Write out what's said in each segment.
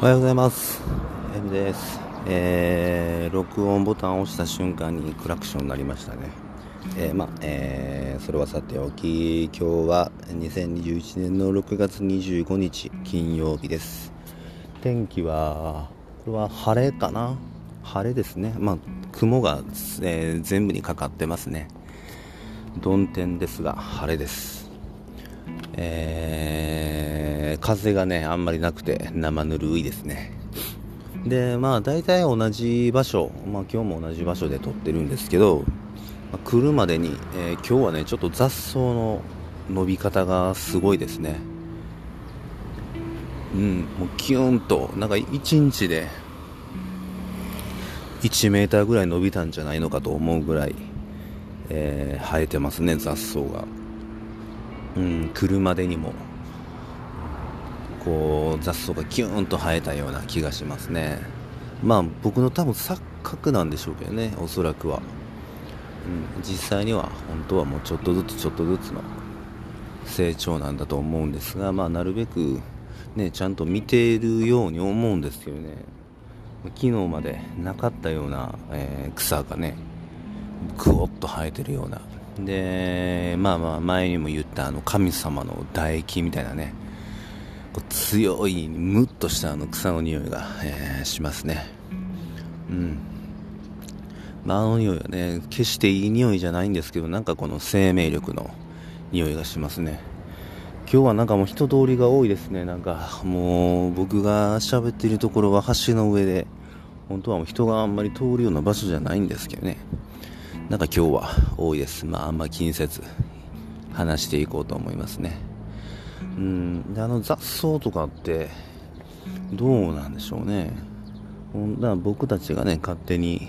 おはようございます。M です。えー、録音ボタンを押した瞬間にクラクションになりましたね。えー、まあ、えー、それはさておき、今日は2021年の6月25日金曜日です。天気は、これは晴れかな？晴れですね。まあ、雲が、えー、全部にかかってますね。曇天ですが、晴れです。えー風がね、あんまりなくて生ぬるいですね。で、まあ大体同じ場所、まあ今日も同じ場所で撮ってるんですけど、まあ、来るまでに、えー、今日はね、ちょっと雑草の伸び方がすごいですね。うん、もうキュンと、なんか1日で1メーーぐらい伸びたんじゃないのかと思うぐらい、えー、生えてますね、雑草が。うん、来るまでにも。こう雑草がキューンと生えたような気がしますね。まあ僕の多分錯覚なんでしょうけどねおそらくは、うん、実際には本当はもうちょっとずつちょっとずつの成長なんだと思うんですがまあなるべくねちゃんと見ているように思うんですけどね。昨日までなかったような、えー、草がねぐおっと生えてるような。でまあまあ前にも言ったあの神様の唾液みたいなねこう強いムッとしたあの草の匂いが、えー、しますね。うん。まあ、あの匂いはね決していい匂いじゃないんですけどなんかこの生命力の匂いがしますね。今日はなんかもう人通りが多いですね。なんかもう僕が喋っているところは橋の上で本当はもう人があんまり通るような場所じゃないんですけどね。なんか今日は多いです。まああんま気にせず話していこうと思いますね。うん。であの雑草とかってどうなんでしょうね。だから僕たちがね勝手に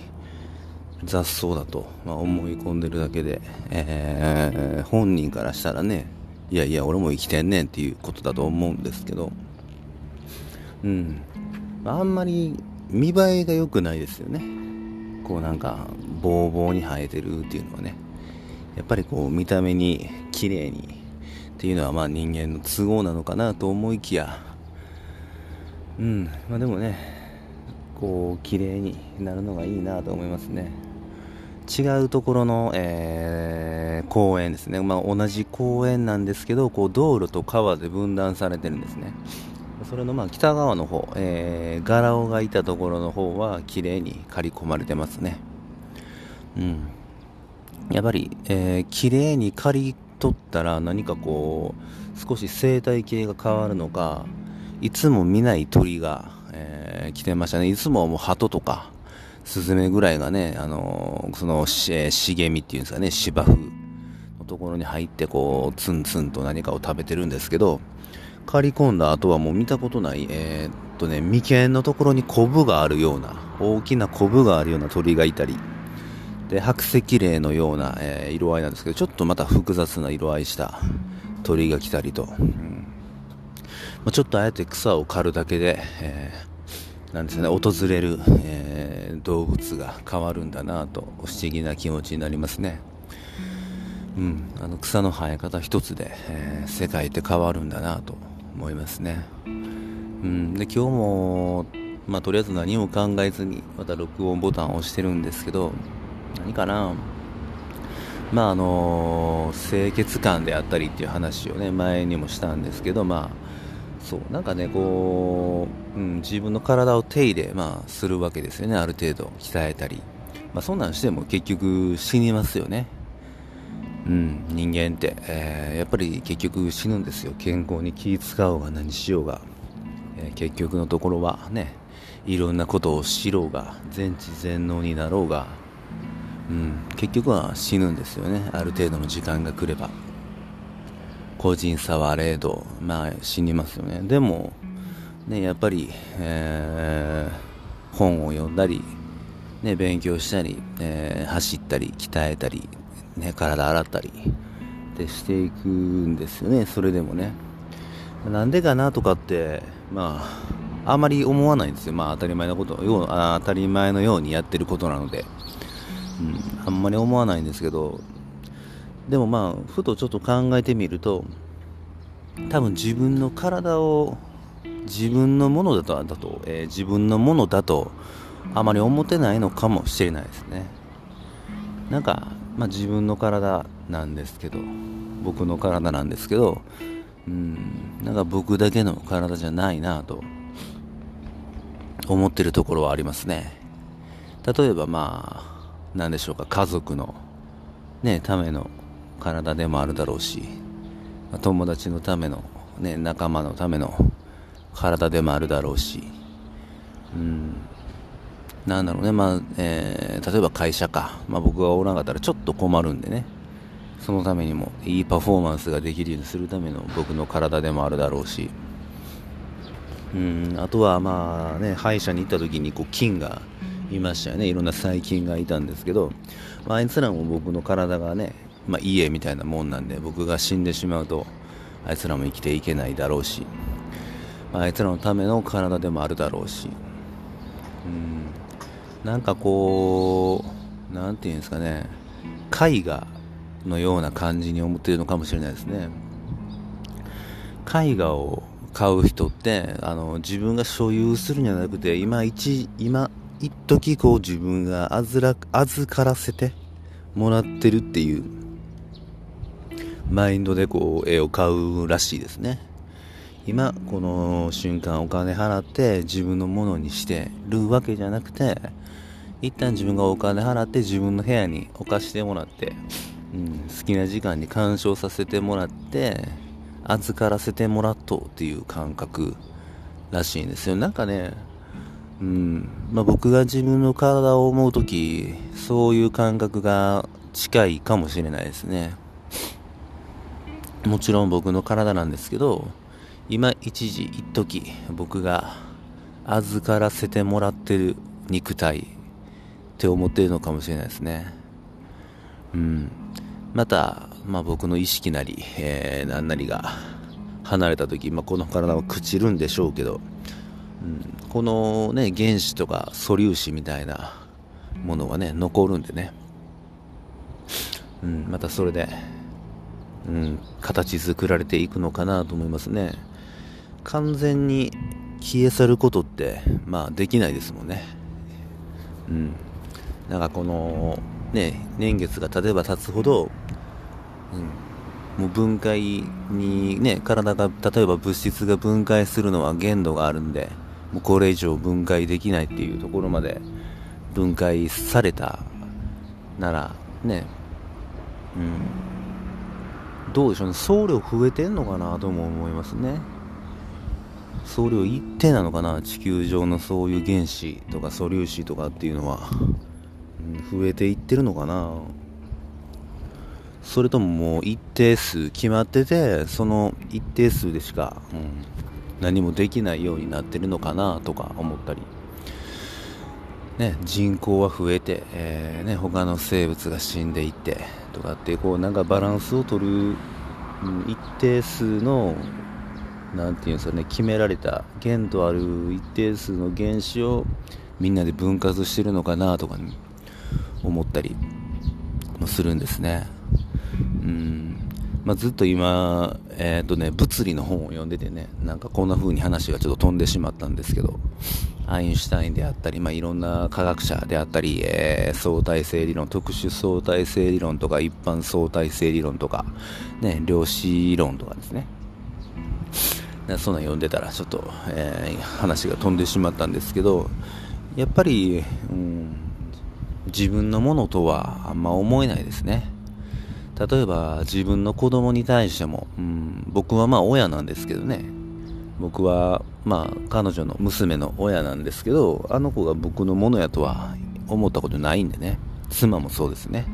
雑草だと、まあ、思い込んでるだけで、えー、本人からしたらねいやいや俺も生きてんねんっていうことだと思うんですけど。うん。あんまり見栄えが良くないですよね。こうなんかボーボーに生えてるっていうのはね。やっぱりこう見た目に綺麗にっていうのはまあ人間の都合なのかなと思いきやうんまあでもねこう綺麗になるのがいいなと思いますね。違うところの、えー、公園ですね、まあ、同じ公園なんですけどこう道路と川で分断されてるんですね。それのまあ北側の方、えー、ガラオがいたところの方は綺麗に刈り込まれてますね。うん。やっぱり、えー、綺麗に刈り取ったら何かこう少し生態系が変わるのかいつも見ない鳥が、えー、来てましたね。いつももう鳩とかスズメぐらいがね、あのー、その、し、茂みっていうんですかね、芝生のところに入ってこう、ツンツンと何かを食べてるんですけど、刈り込んだ後はもう見たことない、えー、っとね、眉間のところにコブがあるような、大きなコブがあるような鳥がいたり、で白石霊のような、えー、色合いなんですけどちょっとまた複雑な色合いした鳥が来たりと、うん。まあ、ちょっとあえて草を刈るだけで、えー、なんですね訪れる、えー、動物が変わるんだなと不思議な気持ちになりますね、うん、あの草の生え方一つで、え世界って変わるんだなと思いますね、うん、で今日もまあ、とりあえず何も考えずにまた録音ボタンを押してるんですけど何かな？まああの清潔感であったりっていう話をね前にもしたんですけどまあそうなんかねこう、うん、自分の体を手入れ、まあ、するわけですよねある程度鍛えたり、まあ、そんなんしても結局死にますよね。うん、人間って、えー、やっぱり結局死ぬんですよ。健康に気使おうが何しようが、えー、結局のところはねいろんなことを知ろうが全知全能になろうが。うん、結局は死ぬんですよね。ある程度の時間が来れば。個人差はあれどまあ死にますよね。でもねやっぱり、えー、本を読んだりね勉強したり、えー、走ったり鍛えたりね体洗ったりってしていくんですよね。それでもね。なんでかなとかってまああまり思わないんですよ。まあ当たり前のことよう当たり前のようにやってることなので。ん、あんまり思わないんですけどでもまあふとちょっと考えてみると多分自分の体を自分のものだとだと、えー、自分のものだとあまり思ってないのかもしれないですね。なんか、まあ、自分の体なんですけど僕の体なんですけどうん。なんか僕だけの体じゃないなと思ってるところはありますね。例えばまあ何でしょうか家族のねための体でもあるだろうし友達のためのね仲間のための体でもあるだろうしうんなんだろうねまあ、え、例えば会社か、まあ、僕がおらんかったらちょっと困るんでねそのためにもいいパフォーマンスができるようにするための僕の体でもあるだろうしうんあとはまあね歯医者に行った時にこう菌がいましたよね。いろんな細菌がいたんですけど、まあ、あいつらも僕の体がね、まあ、家みたいなもんなんで僕が死んでしまうとあいつらも生きていけないだろうし、まあ、あいつらのための体でもあるだろうしうん。なんかこうなんていうんですかね絵画のような感じに思っているのかもしれないですね。絵画を買う人ってあの自分が所有するんじゃなくて今一今一時こう自分があずら預からせてもらってるっていうマインドでこう絵を買うらしいですね。今この瞬間お金払って自分のものにしてるわけじゃなくて一旦自分がお金払って自分の部屋に置かしてもらって、うん、好きな時間に鑑賞させてもらって預からせてもらっとうっていう感覚らしいんですよ。なんかねうん。まあ、僕が自分の体を思う時そういう感覚が近いかもしれないですね。もちろん僕の体なんですけど今一時一時僕が預からせてもらってる肉体って思ってるのかもしれないですね。うん。また、まあ、僕の意識なり、えー、何なりが離れた時、まあ、この体を朽ちるんでしょうけどうん、このね原子とか素粒子みたいなものはね残るんでね、うん、またそれで、うん、形作られていくのかなと思いますね。完全に消え去ることってまあできないですもんね。うん。なんかこのね年月が経てば経つほど、うん、もう分解にね体が例えば物質が分解するのは限度があるんでもうこれ以上分解できないっていうところまで分解されたならね。うん。どうでしょうね。送料増えてんのかなとも思いますね。送料一定なのかな地球上のそういう原子とか素粒子とかっていうのは、うん、増えていってるのかな。それとももう一定数決まっててその一定数でしか、うん、何もできないようになってるのかなとか思ったり、ね、人口は増えて、えーね、他の生物が死んでいってとかってこうなんかバランスを取る、一定数のなんていうんですかね決められた限度ある一定数の原子をみんなで分割してるのかなとか、思ったりもするんですね。うんまあ、ずっと今、え、ー、とね、物理の本を読んでてね、なんかこんな風に話がちょっと飛んでしまったんですけど、アインシュタインであったり、まあ、いろんな科学者であったり、えー、相対性理論、特殊相対性理論とか、一般相対性理論とか、ね、量子論とかですね。そんな読んでたら、ちょっと、えー、話が飛んでしまったんですけど、やっぱり、うん、自分のものとはあんま思えないですね。例えば自分の子供に対しても、うん、僕はまあ親なんですけどね。僕はまあ彼女の娘の親なんですけどあの子が僕のものやとは思ったことないんでね。妻もそうですね。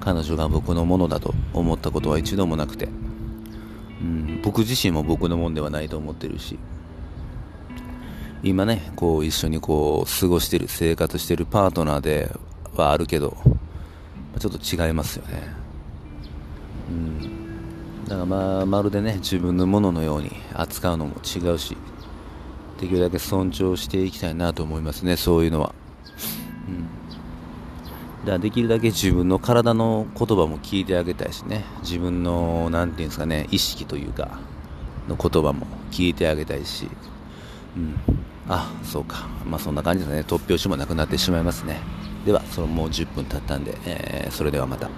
彼女が僕のものだと思ったことは一度もなくて、うん、僕自身も僕のもんではないと思ってるし。今ねこう一緒にこう過ごしてる生活してるパートナーではあるけどちょっと違いますよね。うん、だからまあまるでね自分のもののように扱うのも違うしできるだけ尊重していきたいなと思いますねそういうのは、うん、だからできるだけ自分の体の言葉も聞いてあげたいしね。自分の何て言うんですかね意識というか、の言葉も聞いてあげたいし、うん、あそうか。まあそんな感じですね。突拍子もなくなってしまいますね。ではそのもう10分経ったんで、えー、それではまた。